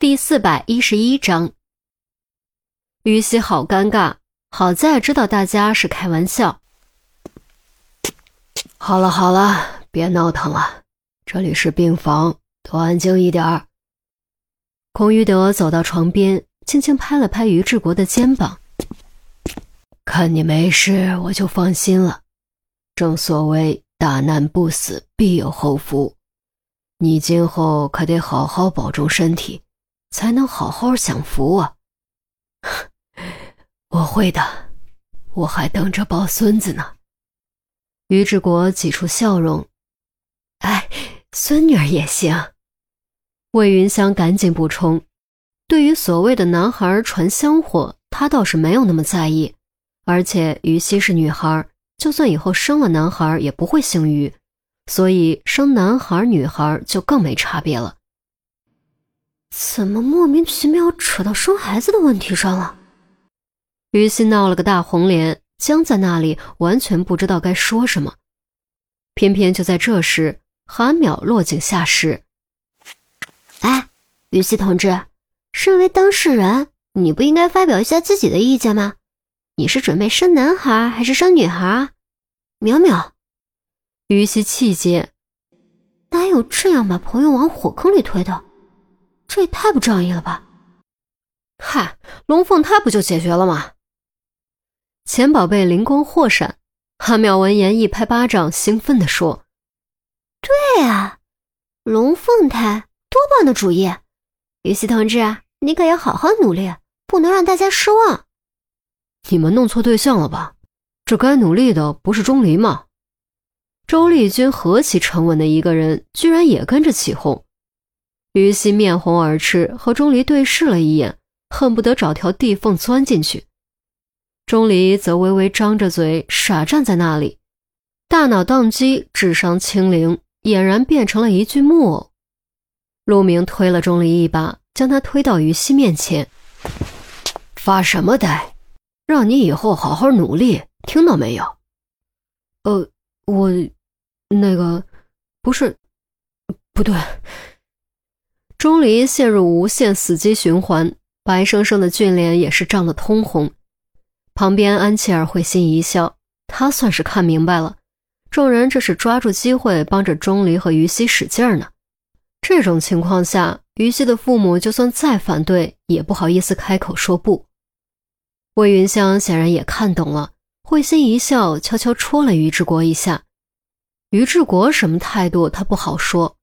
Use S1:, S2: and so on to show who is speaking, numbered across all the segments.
S1: 第四百一十一章，于西好尴尬，好在知道大家是开玩笑。
S2: 好了好了，别闹腾了，这里是病房，都安静一点儿。
S1: 孔于德走到床边，轻轻拍了拍于志国的肩膀，
S2: 看你没事，我就放心了。正所谓大难不死，必有后福，你今后可得好好保重身体。才能好好享福啊！我会的，我还等着抱孙子呢。
S1: 于志国挤出笑容：“
S3: 哎，孙女儿也行。”
S1: 魏云香赶紧补充：“对于所谓的男孩传香火，他倒是没有那么在意。而且于西是女孩，就算以后生了男孩，也不会姓于，所以生男孩女孩就更没差别了。”
S3: 怎么莫名其妙扯到生孩子的问题上了？
S1: 于西闹了个大红脸，僵在那里，完全不知道该说什么。偏偏就在这时，韩淼落井下石：“
S3: 哎，于西同志，身为当事人，你不应该发表一下自己的意见吗？你是准备生男孩还是生女孩啊？”淼淼，
S1: 于西气结：“
S3: 哪有这样把朋友往火坑里推的？”这也太不仗义了吧！
S1: 嗨，龙凤胎不就解决了吗？钱宝贝灵光豁闪，韩淼闻言一拍巴掌，兴奋地说：“
S3: 对啊，龙凤胎多棒的主意！于西同志，你可要好好努力，不能让大家失望。”
S2: 你们弄错对象了吧？这该努力的不是钟离吗？
S1: 周丽君何其沉稳的一个人，居然也跟着起哄。于西面红耳赤，和钟离对视了一眼，恨不得找条地缝钻进去。钟离则微微张着嘴，傻站在那里，大脑宕机，智商清零，俨然变成了一具木偶。陆明推了钟离一把，将他推到于西面前：“
S2: 发什么呆？让你以后好好努力，听到没有？”“
S1: 呃，我……那个……不是……不对。”钟离陷入无限死机循环，白生生的俊脸也是涨得通红。旁边安琪儿会心一笑，他算是看明白了，众人这是抓住机会帮着钟离和于西使劲呢。这种情况下，于西的父母就算再反对，也不好意思开口说不。魏云香显然也看懂了，会心一笑，悄悄戳了于志国一下。于志国什么态度，他不好说。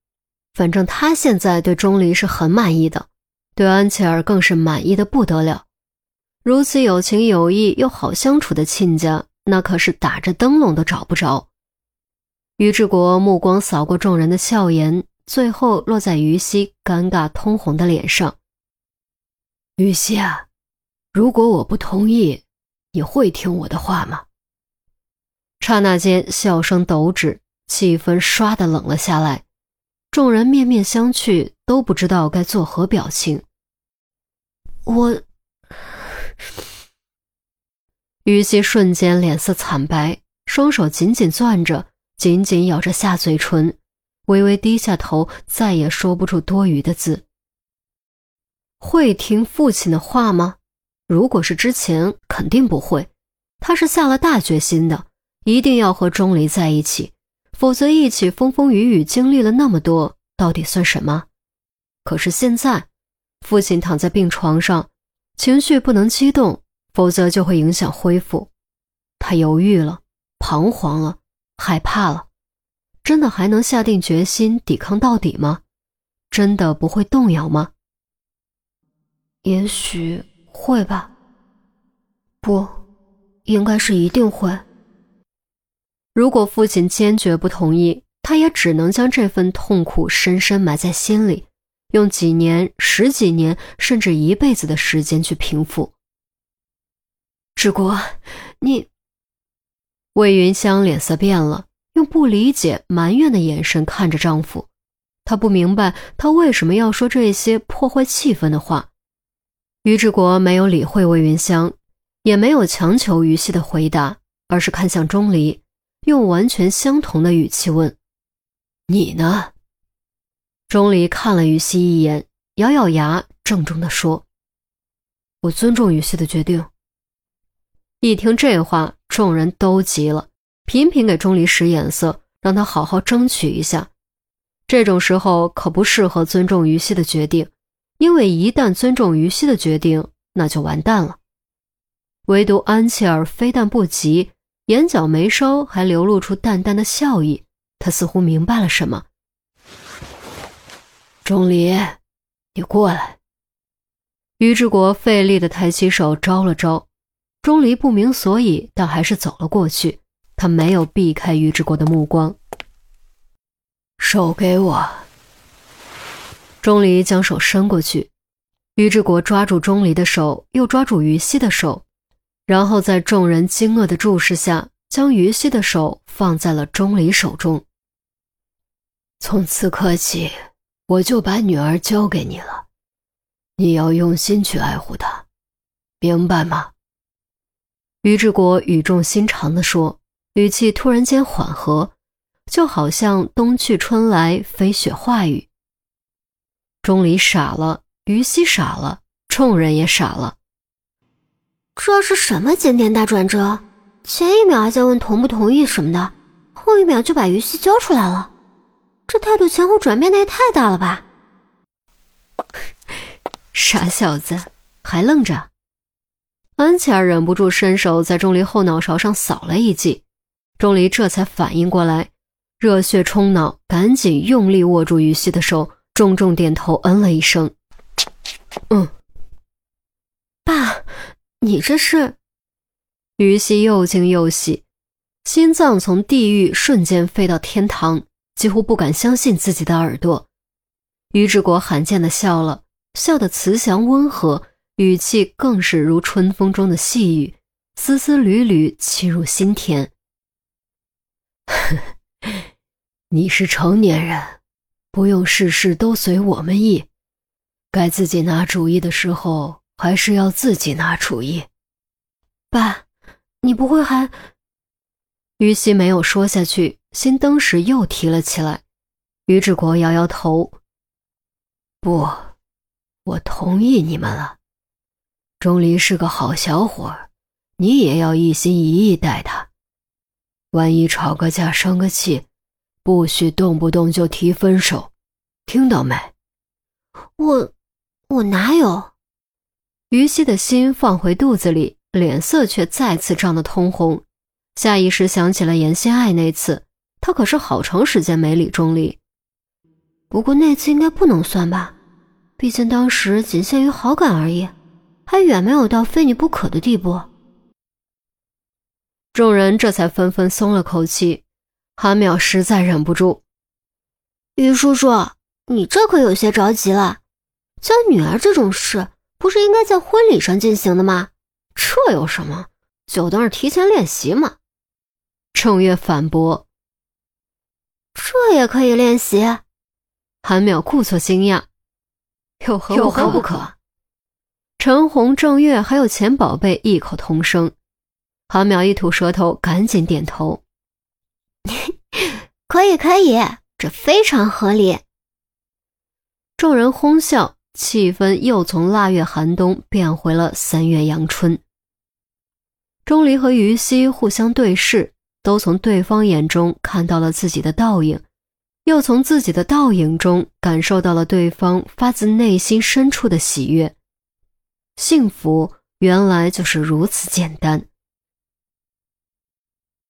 S1: 反正他现在对钟离是很满意的，对安琪儿更是满意的不得了。如此有情有义又好相处的亲家，那可是打着灯笼都找不着。于志国目光扫过众人的笑颜，最后落在于西尴尬通红的脸上。
S2: 于西啊，如果我不同意，你会听我的话吗？
S1: 刹那间，笑声抖止，气氛唰的冷了下来。众人面面相觑，都不知道该作何表情。
S3: 我，
S1: 于西瞬间脸色惨白，双手紧紧攥着，紧紧咬着下嘴唇，微微低下头，再也说不出多余的字。会听父亲的话吗？如果是之前，肯定不会。他是下了大决心的，一定要和钟离在一起。否则，一起风风雨雨经历了那么多，到底算什么？可是现在，父亲躺在病床上，情绪不能激动，否则就会影响恢复。他犹豫了，彷徨了，害怕了，真的还能下定决心抵抗到底吗？真的不会动摇吗？
S3: 也许会吧，不，应该是一定会。
S1: 如果父亲坚决不同意，他也只能将这份痛苦深深埋在心里，用几年、十几年，甚至一辈子的时间去平复。
S3: 志国，你……
S1: 魏云香脸色变了，用不理解、埋怨的眼神看着丈夫。她不明白他为什么要说这些破坏气氛的话。于志国没有理会魏云香，也没有强求于西的回答，而是看向钟离。用完全相同的语气问：“你呢？”钟离看了于西一眼，咬咬牙，郑重地说：“我尊重于西的决定。”一听这话，众人都急了，频频给钟离使眼色，让他好好争取一下。这种时候可不适合尊重于西的决定，因为一旦尊重于西的决定，那就完蛋了。唯独安琪儿非但不急，眼角眉梢还流露出淡淡的笑意。他似乎明白了什么。
S2: 钟离，你过来。
S1: 于志国费力的抬起手招了招，钟离不明所以，但还是走了过去。他没有避开于志国的目光。
S2: 手给我。
S1: 钟离将手伸过去，于志国抓住钟离的手，又抓住于西的手，然后在众人惊愕的注视下，将于西的手放在了钟离手中。
S2: 从此刻起，我就把女儿交给你了，你要用心去爱护她，明白吗？
S1: 于志国语重心长地说，语气突然间缓和。就好像冬去春来，飞雪化雨。钟离傻了，于西傻了，众人也傻了。
S3: 这是什么经典大转折？前一秒还在问同不同意什么的，后一秒就把于西交出来了，这态度前后转变的也太大了吧！
S1: 傻小子，还愣着？安琪儿忍不住伸手在钟离后脑勺上扫了一记，钟离这才反应过来。热血冲脑，赶紧用力握住于西的手，重重点头，嗯了一声：“嗯，
S3: 爸，你这是？”
S1: 于西又惊又喜，心脏从地狱瞬间飞到天堂，几乎不敢相信自己的耳朵。于志国罕见的笑了，笑得慈祥温和，语气更是如春风中的细雨，丝丝缕缕沁入心田。
S2: 你是成年人，不用事事都随我们意，该自己拿主意的时候，还是要自己拿主意。
S3: 爸，你不会还……
S1: 于西没有说下去，心登时又提了起来。于志国摇摇头：“
S2: 不，我同意你们了。钟离是个好小伙，你也要一心一意待他。万一吵个架，生个气。”不许动不动就提分手，听到没？
S3: 我我哪有？
S1: 于西的心放回肚子里，脸色却再次涨得通红，下意识想起了严心爱那次，他可是好长时间没理钟离。
S3: 不过那次应该不能算吧，毕竟当时仅限于好感而已，还远没有到非你不可的地步。
S1: 众人这才纷纷松了口气。韩淼实在忍不住：“
S3: 于叔叔，你这可有些着急了。交女儿这种事，不是应该在婚礼上进行的吗？
S1: 这有什么？就当是提前练习嘛。”郑月反驳：“
S3: 这也可以练习？”
S1: 韩淼故作惊讶：“
S3: 有何有何不可？”
S1: 陈红、郑月还有钱宝贝异口同声。韩淼一吐舌头，赶紧点头。
S3: 可以，可以，这非常合理。
S1: 众人哄笑，气氛又从腊月寒冬变回了三月阳春。钟离和于西互相对视，都从对方眼中看到了自己的倒影，又从自己的倒影中感受到了对方发自内心深处的喜悦。幸福原来就是如此简单。